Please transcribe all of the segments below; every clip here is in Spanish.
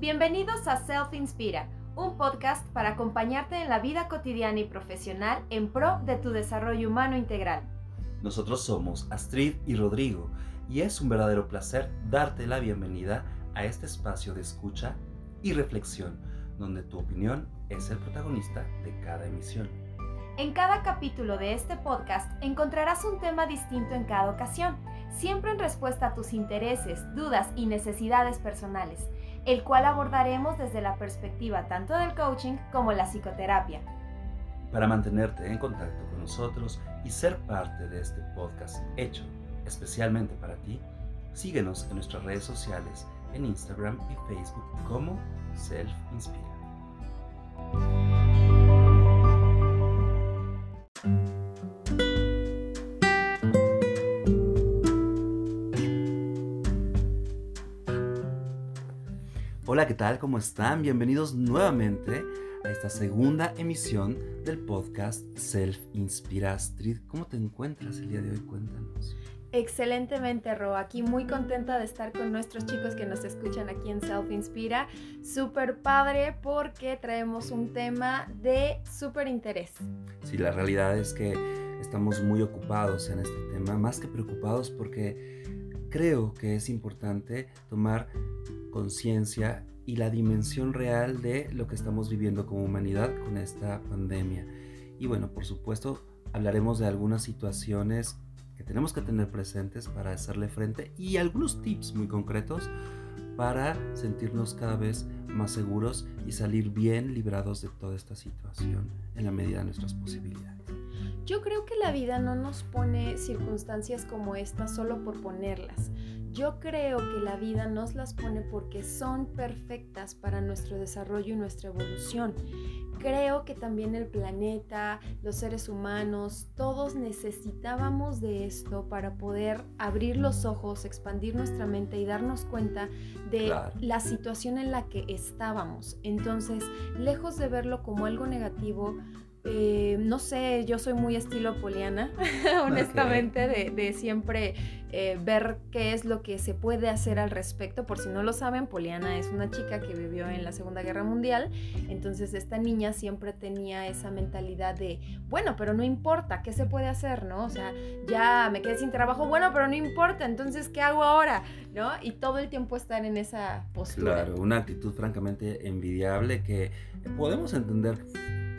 Bienvenidos a Self Inspira, un podcast para acompañarte en la vida cotidiana y profesional en pro de tu desarrollo humano integral. Nosotros somos Astrid y Rodrigo y es un verdadero placer darte la bienvenida a este espacio de escucha y reflexión, donde tu opinión es el protagonista de cada emisión. En cada capítulo de este podcast encontrarás un tema distinto en cada ocasión, siempre en respuesta a tus intereses, dudas y necesidades personales el cual abordaremos desde la perspectiva tanto del coaching como la psicoterapia. Para mantenerte en contacto con nosotros y ser parte de este podcast hecho especialmente para ti, síguenos en nuestras redes sociales en Instagram y Facebook como Self Inspira. Hola, ¿qué tal? ¿Cómo están? Bienvenidos nuevamente a esta segunda emisión del podcast Self Inspira Street. ¿Cómo te encuentras el día de hoy? Cuéntanos. Excelentemente, Ro. Aquí muy contenta de estar con nuestros chicos que nos escuchan aquí en Self Inspira. Súper padre porque traemos un tema de súper interés. Sí, la realidad es que estamos muy ocupados en este tema, más que preocupados porque creo que es importante tomar conciencia y la dimensión real de lo que estamos viviendo como humanidad con esta pandemia. Y bueno, por supuesto, hablaremos de algunas situaciones que tenemos que tener presentes para hacerle frente y algunos tips muy concretos para sentirnos cada vez más seguros y salir bien librados de toda esta situación en la medida de nuestras posibilidades. Yo creo que la vida no nos pone circunstancias como esta solo por ponerlas. Yo creo que la vida nos las pone porque son perfectas para nuestro desarrollo y nuestra evolución. Creo que también el planeta, los seres humanos, todos necesitábamos de esto para poder abrir los ojos, expandir nuestra mente y darnos cuenta de la situación en la que estábamos. Entonces, lejos de verlo como algo negativo, eh, no sé, yo soy muy estilo poliana, honestamente, de, siempre eh, ver qué es lo que se puede hacer al respecto. Por si no lo saben, Poliana es una chica que vivió en la Segunda Guerra Mundial, entonces esta niña siempre tenía esa mentalidad de, bueno, pero no importa, ¿qué se puede hacer, no? O sea, ya me quedé sin trabajo, bueno, pero no importa, entonces, ¿qué hago ahora? ¿No? Y todo el tiempo estar en esa postura. Claro, una actitud francamente envidiable que podemos entender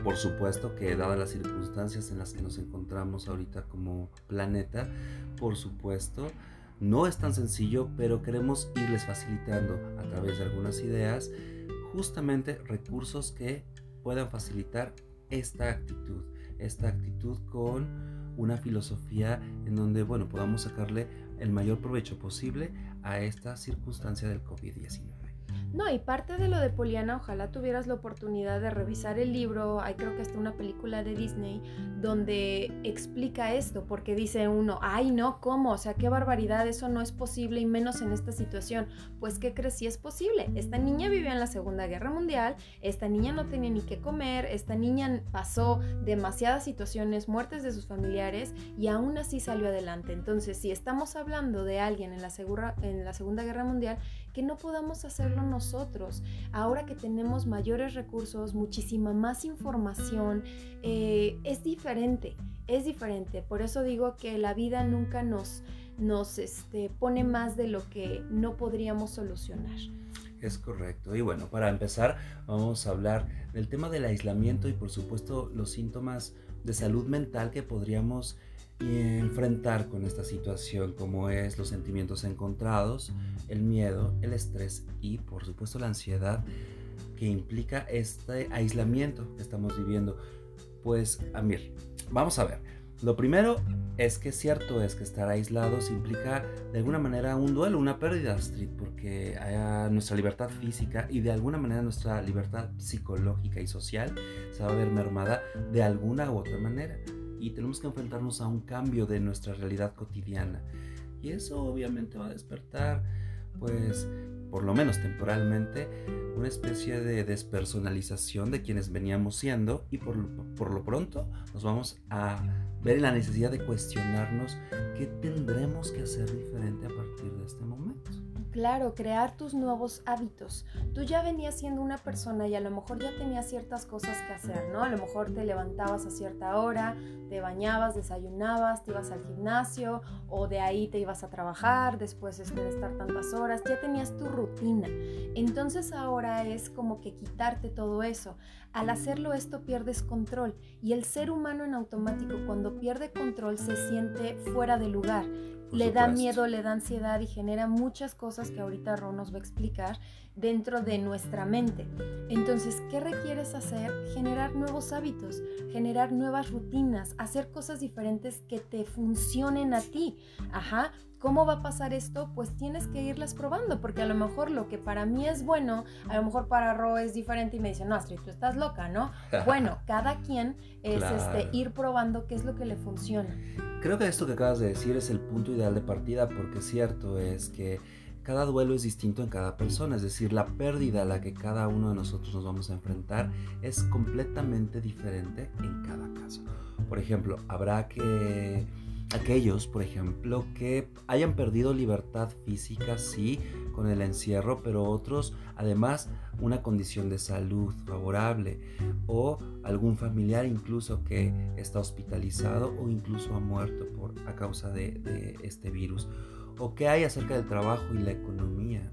por supuesto que dadas las circunstancias en las que nos encontramos ahorita como planeta, por supuesto, no es tan sencillo, pero queremos irles facilitando a través de algunas ideas justamente recursos que puedan facilitar esta actitud, esta actitud con una filosofía en donde, bueno, podamos sacarle el mayor provecho posible a esta circunstancia del COVID-19. No, y parte de lo de Poliana, ojalá tuvieras la oportunidad de revisar el libro, hay creo que hasta una película de Disney donde explica esto, porque dice uno, ay no, ¿cómo? O sea, qué barbaridad, eso no es posible y menos en esta situación. Pues, ¿qué crees? Sí es posible. Esta niña vivió en la Segunda Guerra Mundial, esta niña no tenía ni qué comer, esta niña pasó demasiadas situaciones, muertes de sus familiares y aún así salió adelante. Entonces, si estamos hablando de alguien en la, en la Segunda Guerra Mundial, que no podamos hacerlo nosotros. Ahora que tenemos mayores recursos, muchísima más información, eh, es diferente, es diferente. Por eso digo que la vida nunca nos, nos este, pone más de lo que no podríamos solucionar. Es correcto. Y bueno, para empezar, vamos a hablar del tema del aislamiento y por supuesto los síntomas de salud mental que podríamos enfrentar con esta situación como es los sentimientos encontrados, el miedo, el estrés y por supuesto la ansiedad que implica este aislamiento que estamos viviendo. Pues, Amir, vamos a ver. Lo primero es que cierto es que estar aislados implica de alguna manera un duelo, una pérdida, Street, porque nuestra libertad física y de alguna manera nuestra libertad psicológica y social se va a ver mermada de alguna u otra manera y tenemos que enfrentarnos a un cambio de nuestra realidad cotidiana. Y eso obviamente va a despertar pues por lo menos temporalmente, una especie de despersonalización de quienes veníamos siendo y por, por lo pronto nos vamos a ver en la necesidad de cuestionarnos qué tendremos que hacer diferente a partir de este momento. Claro, crear tus nuevos hábitos. Tú ya venías siendo una persona y a lo mejor ya tenías ciertas cosas que hacer, ¿no? A lo mejor te levantabas a cierta hora, te bañabas, desayunabas, te ibas al gimnasio o de ahí te ibas a trabajar después este, de estar tantas horas, ya tenías tu rutina. Entonces ahora es como que quitarte todo eso. Al hacerlo esto pierdes control y el ser humano en automático cuando pierde control se siente fuera de lugar le da miedo, le da ansiedad y genera muchas cosas que ahorita Ron nos va a explicar dentro de nuestra mente. Entonces, ¿qué requieres hacer? Generar nuevos hábitos, generar nuevas rutinas, hacer cosas diferentes que te funcionen a ti. Ajá. ¿Cómo va a pasar esto? Pues tienes que irlas probando, porque a lo mejor lo que para mí es bueno, a lo mejor para Ro es diferente y me dice, no, Astrid, tú estás loca, ¿no? Bueno, cada quien es este, ir probando qué es lo que le funciona. Creo que esto que acabas de decir es el punto ideal de partida, porque cierto es que cada duelo es distinto en cada persona, es decir, la pérdida a la que cada uno de nosotros nos vamos a enfrentar es completamente diferente en cada caso. Por ejemplo, habrá que aquellos, por ejemplo, que hayan perdido libertad física, sí, con el encierro, pero otros, además, una condición de salud favorable o algún familiar incluso que está hospitalizado o incluso ha muerto por, a causa de, de este virus o qué hay acerca del trabajo y la economía.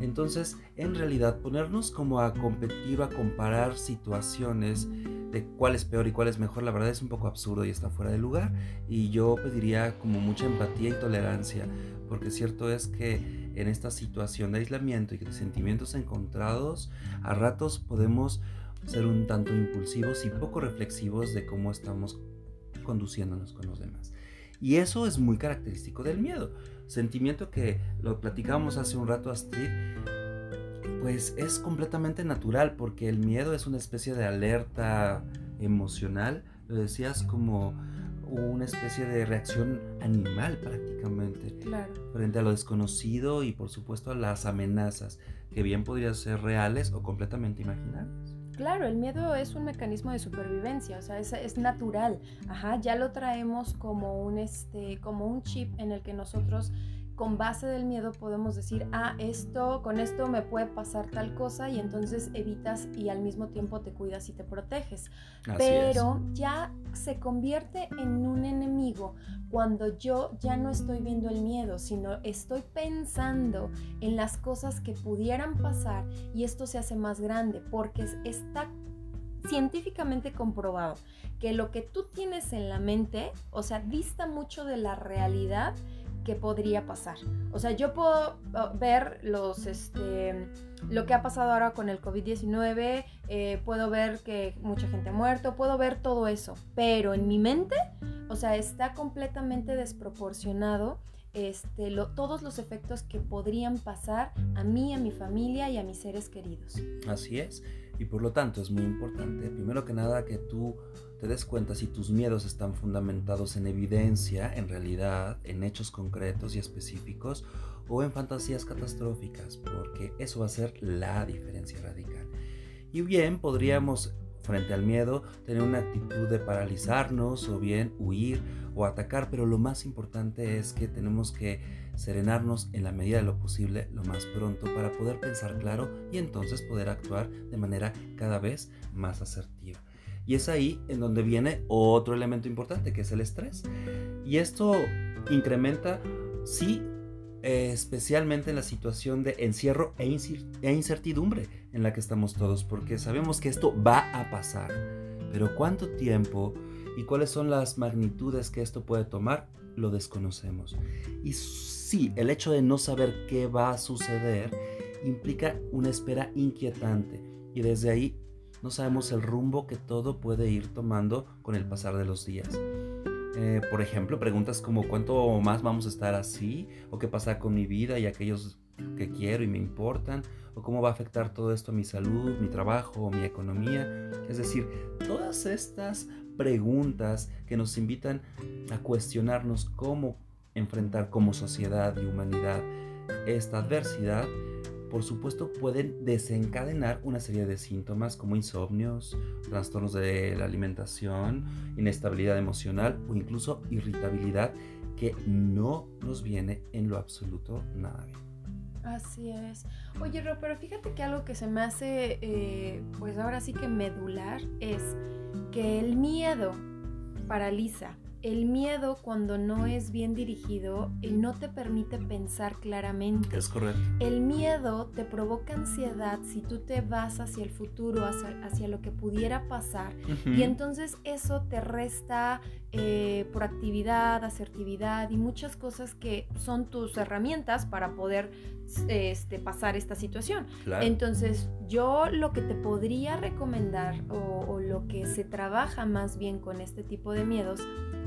Entonces, en realidad, ponernos como a competir a comparar situaciones de cuál es peor y cuál es mejor, la verdad es un poco absurdo y está fuera de lugar. Y yo pediría como mucha empatía y tolerancia, porque cierto es que en esta situación de aislamiento y de sentimientos encontrados, a ratos podemos ser un tanto impulsivos y poco reflexivos de cómo estamos conduciéndonos con los demás. Y eso es muy característico del miedo. Sentimiento que lo platicábamos hace un rato Astrid, pues es completamente natural porque el miedo es una especie de alerta emocional, lo decías como una especie de reacción animal prácticamente claro. frente a lo desconocido y por supuesto a las amenazas que bien podrían ser reales o completamente imaginarias. Claro, el miedo es un mecanismo de supervivencia, o sea, es, es, natural. Ajá, ya lo traemos como un, este, como un chip en el que nosotros con base del miedo podemos decir, ah, esto, con esto me puede pasar tal cosa y entonces evitas y al mismo tiempo te cuidas y te proteges. Pero ya se convierte en un enemigo cuando yo ya no estoy viendo el miedo, sino estoy pensando en las cosas que pudieran pasar y esto se hace más grande porque está científicamente comprobado que lo que tú tienes en la mente, o sea, dista mucho de la realidad que podría pasar. O sea, yo puedo oh, ver los, este, lo que ha pasado ahora con el COVID-19, eh, puedo ver que mucha gente ha muerto, puedo ver todo eso, pero en mi mente, o sea, está completamente desproporcionado este, todos los efectos que podrían pasar a mí, a mi familia y a mis seres queridos. Así es, y por lo tanto es muy importante, primero que nada, que tú te des cuenta si tus miedos están fundamentados en evidencia, en realidad, en hechos concretos y específicos, o en fantasías catastróficas, porque eso va a ser la diferencia radical. Y bien, podríamos, frente al miedo, tener una actitud de paralizarnos, o bien huir o atacar, pero lo más importante es que tenemos que serenarnos en la medida de lo posible lo más pronto para poder pensar claro y entonces poder actuar de manera cada vez más asertiva. Y es ahí en donde viene otro elemento importante, que es el estrés. Y esto incrementa, sí, especialmente en la situación de encierro e, e incertidumbre en la que estamos todos, porque sabemos que esto va a pasar. Pero cuánto tiempo y cuáles son las magnitudes que esto puede tomar, lo desconocemos. Y sí, el hecho de no saber qué va a suceder implica una espera inquietante. Y desde ahí no sabemos el rumbo que todo puede ir tomando con el pasar de los días. Eh, por ejemplo, preguntas como cuánto más vamos a estar así, o qué pasa con mi vida y aquellos que quiero y me importan, o cómo va a afectar todo esto a mi salud, mi trabajo mi economía. Es decir, todas estas preguntas que nos invitan a cuestionarnos cómo enfrentar como sociedad y humanidad esta adversidad por supuesto pueden desencadenar una serie de síntomas como insomnios, trastornos de la alimentación, inestabilidad emocional o incluso irritabilidad que no nos viene en lo absoluto nada bien. Así es. Oye, Ro, pero fíjate que algo que se me hace, eh, pues ahora sí que medular, es que el miedo paraliza, el miedo cuando no es bien dirigido no te permite pensar claramente. Es correcto. El miedo te provoca ansiedad si tú te vas hacia el futuro, hacia, lo que pudiera pasar. Y entonces eso te resta eh, proactividad, asertividad y muchas cosas que son tus herramientas para poder este, pasar esta situación. Entonces yo lo que te podría recomendar o lo que se trabaja más bien con este tipo de miedos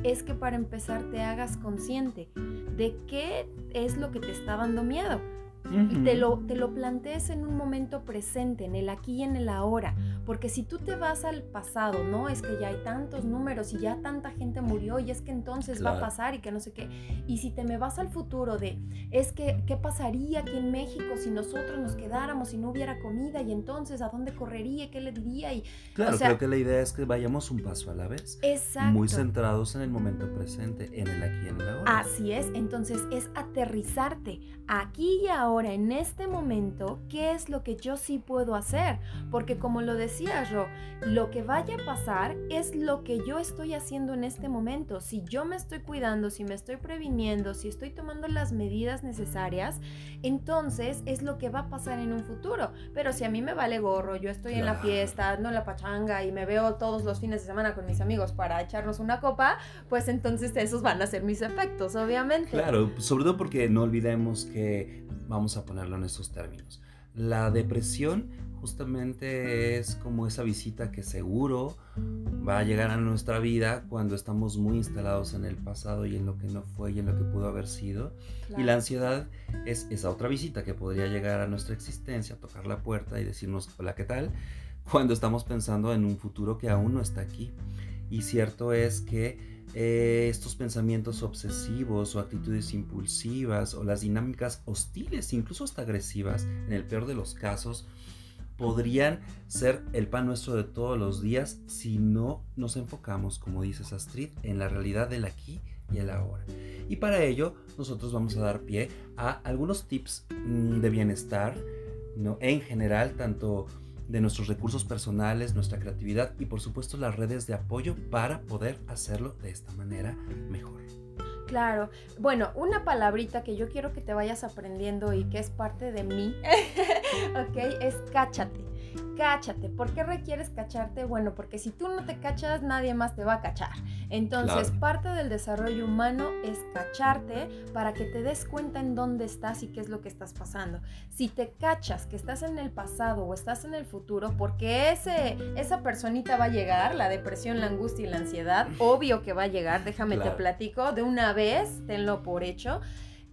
es que para empezar te hagas consciente de qué es lo que te está dando miedo y te lo, te lo plantees en un momento presente, en el aquí y en el ahora. Porque si tú te vas al pasado, no, es que ya hay tantos números y ya tanta gente murió y es que entonces va a pasar y que no sé qué. Y si te me vas al futuro de, es que, ¿qué pasaría aquí en México si nosotros nos quedáramos y no hubiera comida? Y entonces, ¿a dónde correría? ¿Qué le diría? Y, claro, creo que la idea es que vayamos un paso a la vez. Exacto. Muy centrados en el momento presente, en el aquí y en el ahora. Así es. Entonces, es aterrizarte aquí y ahora en este momento, ¿qué es lo que yo sí puedo hacer? Porque como lo decía yo, lo que vaya a pasar es lo que yo estoy haciendo en este momento. Si yo me estoy cuidando, si me estoy previniendo, si estoy tomando las medidas necesarias, entonces es lo que va a pasar en un futuro. Pero si a mí me vale gorro, yo estoy en la fiesta, no en la pachanga y me veo todos los fines de semana con mis amigos para echarnos una copa, pues entonces esos van a ser mis efectos, obviamente. Claro, sobre todo porque no olvidemos que vamos a ponerlo en estos términos. La depresión justamente es como esa visita que seguro va a llegar a nuestra vida cuando estamos muy instalados en el pasado y en lo que no fue y en lo que pudo haber sido. Y la ansiedad es esa otra visita que podría llegar a nuestra existencia, tocar la puerta y decirnos, hola, ¿qué tal? Cuando estamos pensando en un futuro que aún no está aquí. Y cierto es que eh, estos pensamientos obsesivos o actitudes impulsivas o las dinámicas hostiles, incluso hasta agresivas, en el peor de los casos, podrían ser el pan nuestro de todos los días si no nos enfocamos, como dice Astrid, en la realidad del aquí y el ahora. Y para ello, nosotros vamos a dar pie a algunos tips mm, de bienestar, ¿no? En general, tanto de nuestros recursos personales, nuestra creatividad y por supuesto las redes de apoyo para poder hacerlo de esta manera mejor. Claro. Bueno, una palabrita que yo quiero que te vayas aprendiendo y que es parte de mí, ¿ok? Es cáchate cáchate. ¿Por qué requieres cacharte? Bueno, porque si tú no te cachas, nadie más te va a cachar. Entonces, parte del desarrollo humano es cacharte para que te des cuenta en dónde estás y qué es lo que estás pasando. Si te cachas que estás en el pasado o estás en el futuro, porque ese, esa personita va a llegar, la depresión, la angustia y la ansiedad, obvio que va a llegar, déjame te platico, de una vez, tenlo por hecho.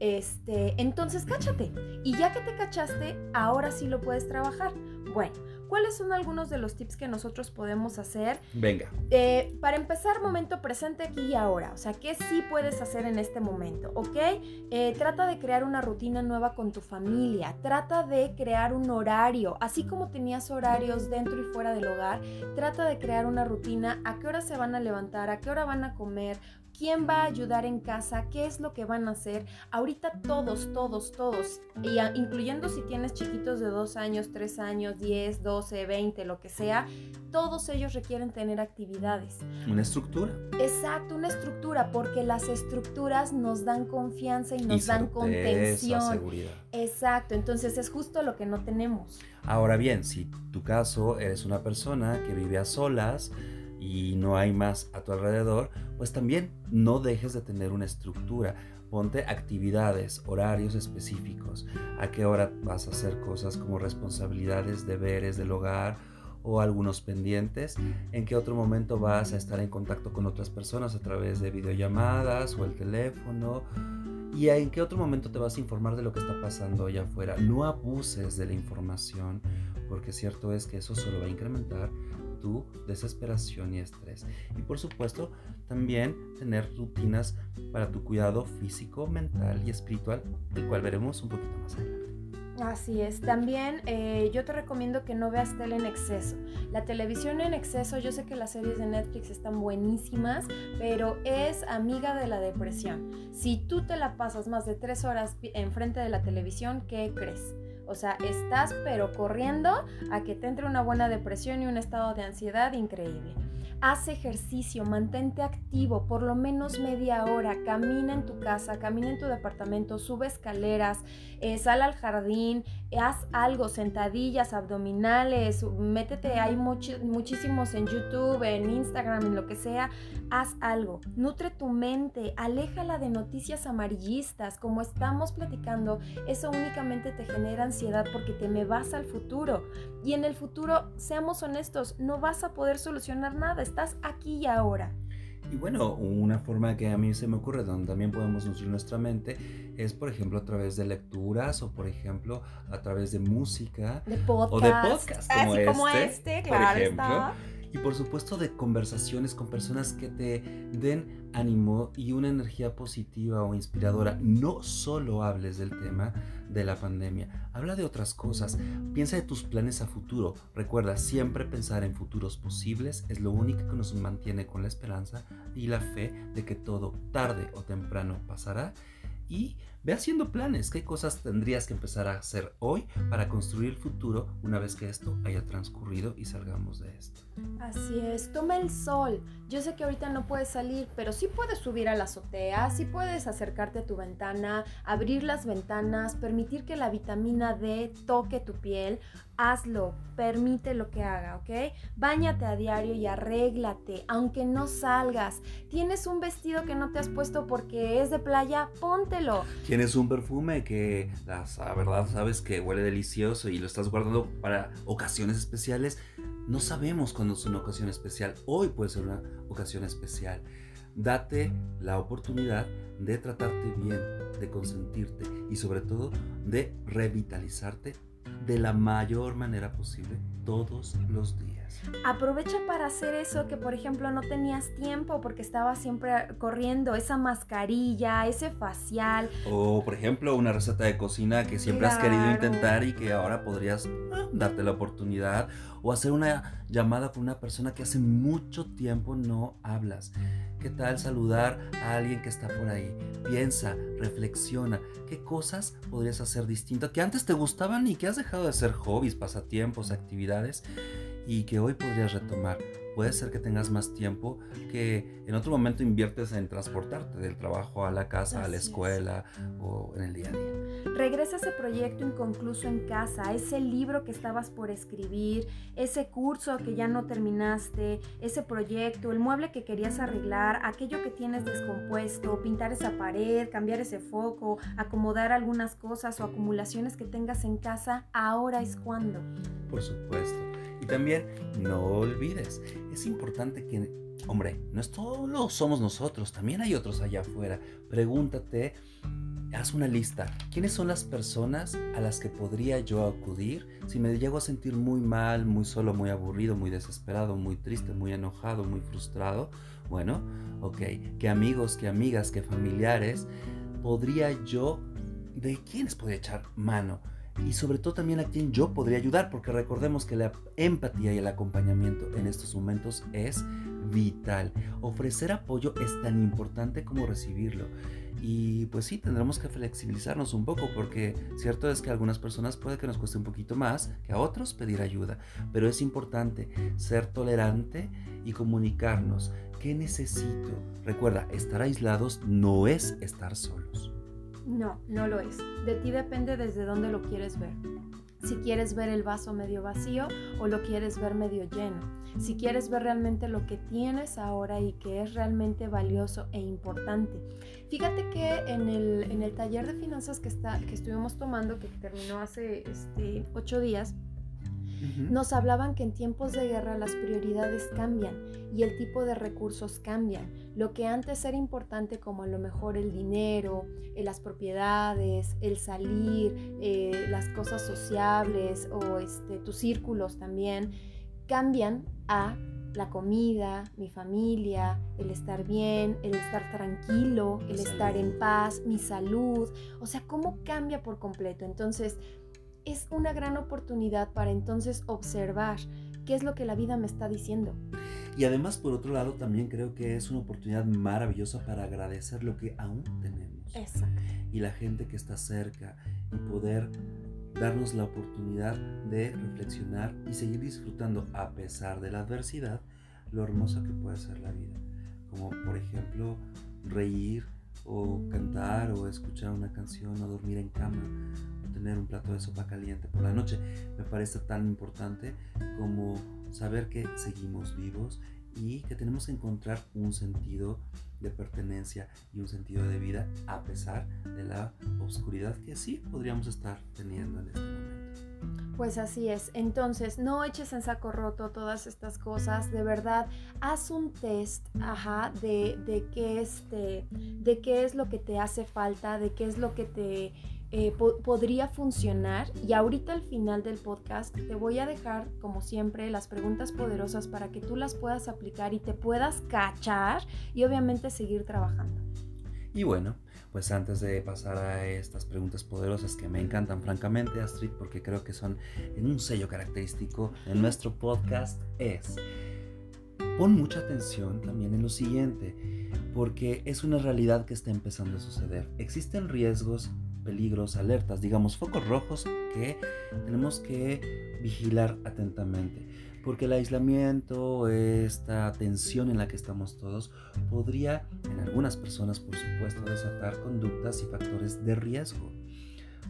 Este, entonces cáchate. Y ya que te cachaste, ahora sí lo puedes trabajar. Bueno, ¿cuáles son algunos de los tips que nosotros podemos hacer? Venga. Eh, para empezar, momento presente aquí y ahora. O sea, ¿qué sí puedes hacer en este momento? ¿Ok? Eh, trata de crear una rutina nueva con tu familia. Trata de crear un horario. Así como tenías horarios dentro y fuera del hogar, trata de crear una rutina. ¿A qué hora se van a levantar? ¿A qué hora van a comer? Quién va a ayudar en casa, qué es lo que van a hacer. Ahorita todos, todos, todos, y incluyendo si tienes chiquitos de 2 años, 3 años, 10, 12, 20, lo que sea, todos ellos requieren tener actividades. Una estructura. Exacto, una estructura, porque las estructuras nos dan confianza y nos dan contención. Seguridad. Exacto, entonces es justo lo que no tenemos. Ahora bien, si tu caso eres una persona que vive a solas, y no hay más a tu alrededor, pues también no dejes de tener una estructura. Ponte actividades, horarios específicos. A qué hora vas a hacer cosas como responsabilidades, deberes del hogar o algunos pendientes. En qué otro momento vas a estar en contacto con otras personas a través de videollamadas o el teléfono. Y en qué otro momento te vas a informar de lo que está pasando allá afuera. No abuses de la información porque cierto es que eso solo va a incrementar tu desesperación y estrés. Y por supuesto, también tener rutinas para tu cuidado físico, mental y espiritual, el cual veremos un poquito más adelante. Así es. También eh, yo te recomiendo que no veas tele en exceso. La televisión en exceso, yo sé que las series de Netflix están buenísimas, pero es amiga de la depresión. Si tú te la pasas más de tres horas enfrente de la televisión, ¿qué crees? O sea, estás pero corriendo a que te entre una buena depresión y un estado de ansiedad increíble. Haz ejercicio, mantente activo por lo menos media hora, camina en tu casa, camina en tu departamento, sube escaleras, eh, sal al jardín, haz algo, sentadillas, abdominales, métete, hay muchísimos en YouTube, en Instagram, en lo que sea, haz algo, nutre tu mente, aléjala de noticias amarillistas, como estamos platicando, eso únicamente te genera ansiedad porque te me vas al futuro y en el futuro, seamos honestos, no vas a poder solucionar nada estás aquí y ahora. Y bueno, una forma que a mí se me ocurre donde también podemos nutrir nuestra mente es, por ejemplo, a través de lecturas o, por ejemplo, a través de música. De podcast. O de podcast como, Así este, como este, claro por ejemplo. está. Y por supuesto de conversaciones con personas que te den ánimo y una energía positiva o inspiradora. No solo hables del tema de la pandemia, habla de otras cosas. Piensa de tus planes a futuro. Recuerda, siempre pensar en futuros posibles es lo único que nos mantiene con la esperanza y la fe de que todo tarde o temprano pasará y ve haciendo planes. ¿Qué cosas tendrías que empezar a hacer hoy para construir el futuro una vez que esto haya transcurrido y salgamos de esto? Así es, toma el sol. Yo sé que ahorita no puedes salir, pero sí puedes subir a la azotea, sí puedes acercarte a tu ventana, abrir las ventanas, permitir que la vitamina D toque tu piel. Hazlo, permite lo que haga, ¿ok? Báñate a diario y arréglate, aunque no salgas. Tienes un vestido que no te has puesto porque es de playa, póntelo. Tienes un perfume que, la verdad, sabes que huele delicioso y lo estás guardando para ocasiones especiales. No sabemos cuándo es una ocasión especial. Hoy puede ser una ocasión especial. Date la oportunidad de tratarte bien, de consentirte y sobre todo de revitalizarte de la mayor manera posible todos los días. Aprovecha para hacer eso que por ejemplo no tenías tiempo porque estabas siempre corriendo, esa mascarilla, ese facial. O por ejemplo una receta de cocina que siempre has querido intentar y que ahora podrías ah, darte la oportunidad. O hacer una llamada con una persona que hace mucho tiempo no hablas. ¿Qué tal saludar a alguien que está por ahí? Piensa, reflexiona, ¿qué cosas podrías hacer distinto que antes te gustaban y que has dejado de ser hobbies, pasatiempos, actividades y que hoy podrías retomar? Puede ser que tengas más tiempo que en otro momento inviertes en transportarte del trabajo a la casa, a la es. escuela o en el día a día. Regresa ese proyecto inconcluso en casa, ese libro que estabas por escribir, ese curso que ya no terminaste, ese proyecto, el mueble que querías arreglar, aquello que tienes descompuesto, pintar esa pared, cambiar ese foco, acomodar algunas cosas o acumulaciones que tengas en casa, ahora es cuando. Por supuesto. También no olvides, es importante que, hombre, no es solo somos nosotros, también hay otros allá afuera. Pregúntate, haz una lista. ¿Quiénes son las personas a las que podría yo acudir si me llego a sentir muy mal, muy solo, muy aburrido, muy desesperado, muy triste, muy enojado, muy frustrado? Bueno, ok. ¿Qué amigos, qué amigas, qué familiares podría yo, de quiénes podría echar mano? Y sobre todo también a quien yo podría ayudar, porque recordemos que la empatía y el acompañamiento en estos momentos es vital. Ofrecer apoyo es tan importante como recibirlo. Y pues sí, tendremos que flexibilizarnos un poco, porque cierto es que a algunas personas puede que nos cueste un poquito más que a otros pedir ayuda, pero es importante ser tolerante y comunicarnos. ¿Qué necesito? Recuerda, estar aislados no es estar solos. No, no lo es. De ti depende desde dónde lo quieres ver. Si quieres ver el vaso medio vacío o lo quieres ver medio lleno. Si quieres ver realmente lo que tienes ahora y que es realmente valioso e importante. Fíjate que en el, en el taller de finanzas que, está, que estuvimos tomando, que terminó hace este, ocho días, Nos hablaban que en tiempos de guerra las prioridades cambian y el tipo de recursos cambian. Lo que antes era importante como a lo mejor el dinero, eh, las propiedades, el salir, eh, las cosas sociables o este, tus círculos también, cambian a la comida, mi familia, el estar bien, el estar tranquilo, el estar en paz, mi salud. O sea, ¿cómo cambia por completo? Entonces, es una gran oportunidad para entonces observar qué es lo que la vida me está diciendo. Y además, por otro lado, también creo que es una oportunidad maravillosa para agradecer lo que aún tenemos. Exacto. Y la gente que está cerca y poder darnos la oportunidad de reflexionar y seguir disfrutando a pesar de la adversidad lo hermosa que puede ser la vida. Como por ejemplo reír o cantar o escuchar una canción o dormir en cama tener un plato de sopa caliente por la noche. Me parece tan importante como saber que seguimos vivos y que tenemos que encontrar un sentido de pertenencia y un sentido de vida a pesar de la oscuridad que sí podríamos estar teniendo en este momento. Pues así es. Entonces, no eches en saco roto todas estas cosas. De verdad, haz un test, ajá, de, de qué este, de qué es lo que te hace falta, de qué es lo que te eh, podría funcionar. Y ahorita al final del podcast te voy a dejar, como siempre, las preguntas poderosas para que tú las puedas aplicar y te puedas cachar y obviamente seguir trabajando. Y bueno, pues antes de pasar a estas preguntas poderosas que me encantan francamente, Astrid, porque creo que son en un sello característico en nuestro podcast, es pon mucha atención también en lo siguiente, porque es una realidad que está empezando a suceder. Existen riesgos peligros, alertas, digamos focos rojos que tenemos que vigilar atentamente. Porque el aislamiento, esta tensión en la que estamos todos, podría en algunas personas, por supuesto, desatar conductas y factores de riesgo.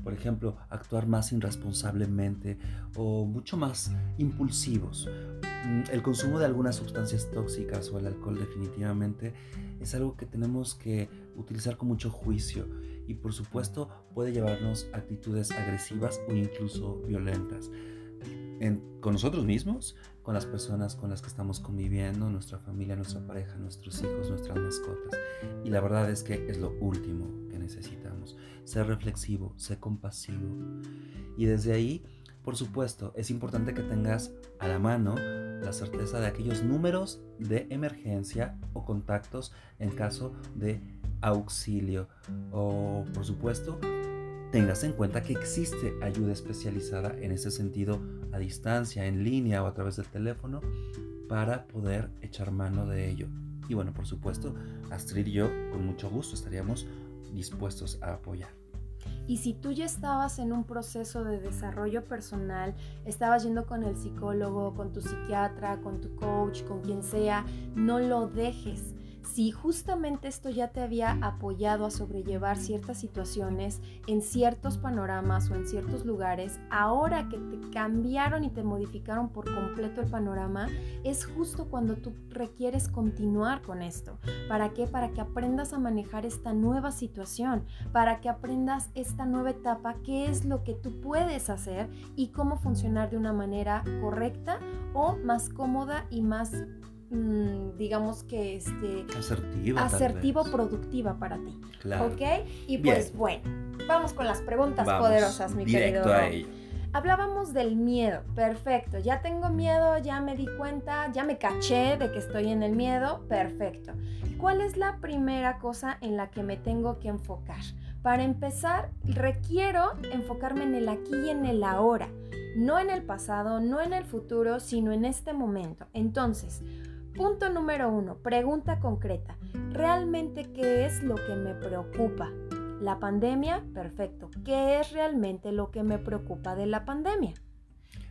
Por ejemplo, actuar más irresponsablemente o mucho más impulsivos. Mm, el consumo de algunas sustancias tóxicas o el alcohol definitivamente es algo que tenemos que utilizar con mucho juicio y por supuesto puede llevarnos a actitudes agresivas o incluso violentas. con nosotros mismos, con las personas con las que estamos conviviendo, nuestra familia, nuestra pareja, nuestros hijos, nuestras mascotas. Y la verdad es que es lo último que necesitamos. Ser reflexivo, ser compasivo. Y desde ahí, por supuesto, es importante que tengas a la mano la certeza de aquellos números de emergencia o contactos en caso de auxilio. O, por supuesto, tengas en cuenta que existe ayuda especializada en ese sentido a distancia, en línea o a través del teléfono para poder echar mano de ello. Y bueno, por supuesto, Astrid y yo con mucho gusto estaríamos dispuestos a apoyar. Y si tú ya estabas en un proceso de desarrollo personal, estabas yendo con el psicólogo, con tu psiquiatra, con tu coach, con quien sea, no lo dejes si justamente esto ya te había apoyado a sobrellevar ciertas situaciones en ciertos panoramas o en ciertos lugares, ahora que te cambiaron y te modificaron por completo el panorama, es justo cuando tú requieres continuar con esto. ¿Para qué? Para que aprendas a manejar esta nueva situación, para que aprendas esta nueva etapa, qué es lo que tú puedes hacer y cómo funcionar de una manera correcta o más cómoda y más digamos que este asertiva asertivo productiva para ti claro. ok y pues bueno vamos con las preguntas poderosas mi querido a hablábamos del miedo perfecto ya tengo miedo ya me di cuenta ya me caché de que estoy en el miedo perfecto. Cuál es la primera cosa en la que me tengo que enfocar para empezar requiero enfocarme en el aquí y en el ahora no en el pasado, no en el futuro, sino en este momento. Entonces, Punto número uno, pregunta concreta. ¿Realmente qué es lo que me preocupa? ¿La pandemia? Perfecto. ¿Qué es realmente lo que me preocupa de la pandemia?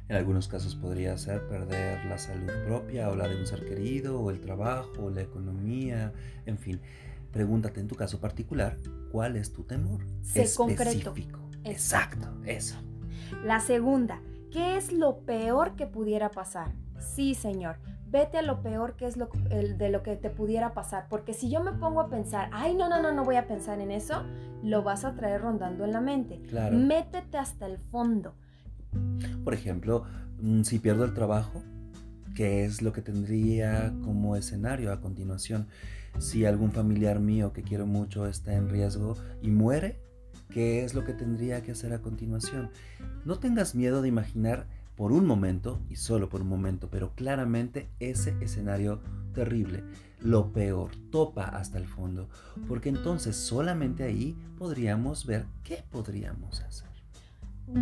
En algunos casos podría ser perder la salud propia o la de un ser querido o el trabajo o la economía, en fin. Pregúntate en tu caso particular, ¿cuál es tu temor? Sé Específico. Exacto, eso. La segunda, ¿qué es lo peor que pudiera pasar? Sí, señor vete a lo peor que es lo, de lo que te pudiera pasar. Porque si yo me pongo a pensar, ay, no, no, no, no voy a pensar en eso, lo vas a traer rondando en la mente. Claro. Métete hasta el fondo. Por ejemplo, mm, si pierdo el trabajo, ¿qué es lo que tendría como escenario a continuación? Si algún familiar mío que quiero mucho está en riesgo y muere, ¿qué es lo que tendría que hacer a continuación? No tengas miedo de imaginar por un momento, y solo por un momento, pero claramente ese escenario terrible, lo peor, topa hasta el fondo, porque entonces solamente ahí podríamos ver qué podríamos hacer.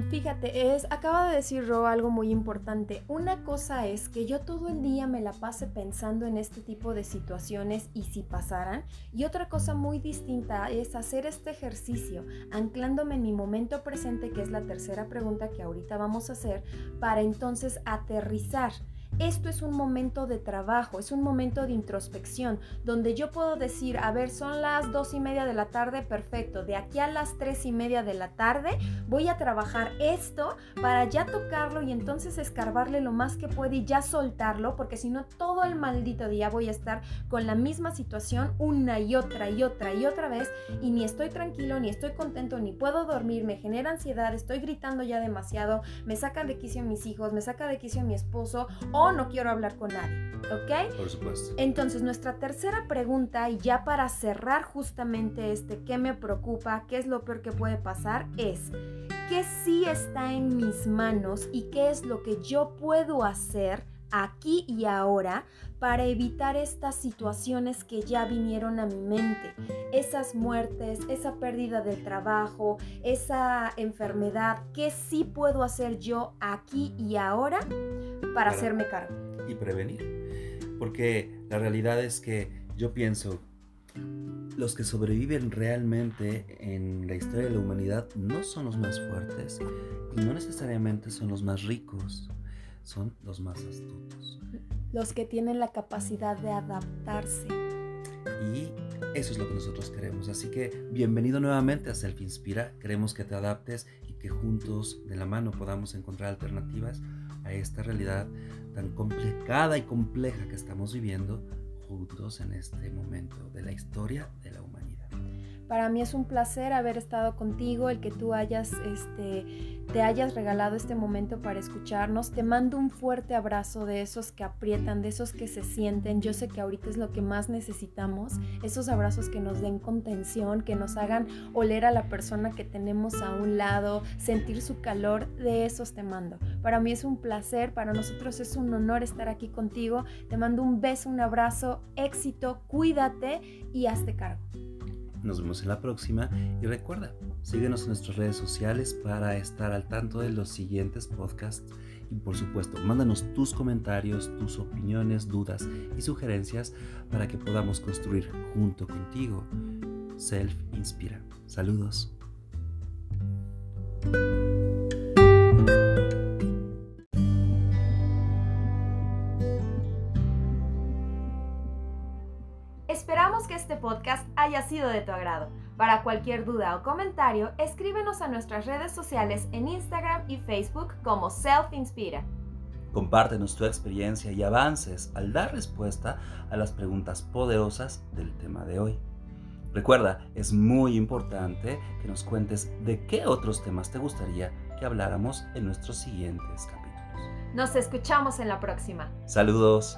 Fíjate, es, acaba de decir Ro algo muy importante. Una cosa es que yo todo el día me la pase pensando en este tipo de situaciones y si pasaran. Y otra cosa muy distinta es hacer este ejercicio, anclándome en mi momento presente, que es la tercera pregunta que ahorita vamos a hacer, para entonces aterrizar esto es un momento de trabajo, es un momento de introspección, donde yo puedo decir, a ver, son las dos y media de la tarde, perfecto, de aquí a las tres y media de la tarde voy a trabajar esto para ya tocarlo y entonces escarbarle lo más que puede y ya soltarlo, porque si no todo el maldito día voy a estar con la misma situación una y otra y otra y otra vez y ni estoy tranquilo, ni estoy contento, ni puedo dormir, me genera ansiedad, estoy gritando ya demasiado, me saca de quicio mis hijos, me saca de quicio mi esposo no quiero hablar con nadie, ¿ok? Por supuesto. Entonces, nuestra tercera pregunta, y ya para cerrar justamente este, ¿qué me preocupa? ¿Qué es lo peor que puede pasar? Es, ¿qué sí está en mis manos y qué es lo que yo puedo hacer? Aquí y ahora para evitar estas situaciones que ya vinieron a mi mente, esas muertes, esa pérdida del trabajo, esa enfermedad, ¿qué sí puedo hacer yo aquí y ahora para, hacerme cargo? Y prevenir, porque la realidad es que yo pienso, los que sobreviven realmente en la historia de la humanidad no son los más fuertes y no necesariamente son los más ricos son los más astutos. Los que tienen la capacidad de adaptarse. Y eso es lo que nosotros queremos. Así que bienvenido nuevamente a Self Inspira. Queremos que te adaptes y que juntos de la mano podamos encontrar alternativas a esta realidad tan complicada y compleja que estamos viviendo juntos en este momento de la historia de la humanidad. Para mí es un placer haber estado contigo, el que tú hayas, este, te hayas regalado este momento para escucharnos. Te mando un fuerte abrazo de esos que aprietan, de esos que se sienten. Yo sé que ahorita es lo que más necesitamos, esos abrazos que nos den contención, que nos hagan oler a la persona que tenemos a un lado, sentir su calor, de esos te mando. Para mí es un placer, para nosotros es un honor estar aquí contigo. Te mando un beso, un abrazo, éxito, cuídate y hazte cargo. Nos vemos en la próxima y recuerda, síguenos en nuestras redes sociales para estar al tanto de los siguientes podcasts y por supuesto, mándanos tus comentarios, tus opiniones, dudas y sugerencias para que podamos construir junto contigo Self Inspira. Saludos. Sido de tu agrado. Para cualquier duda o comentario, escríbenos a nuestras redes sociales en Instagram y Facebook como Self Inspira. Compártenos tu experiencia y avances al dar respuesta a las preguntas poderosas del tema de hoy. Recuerda, es muy importante que nos cuentes de qué otros temas te gustaría que habláramos en nuestros siguientes capítulos. Nos escuchamos en la próxima. Saludos.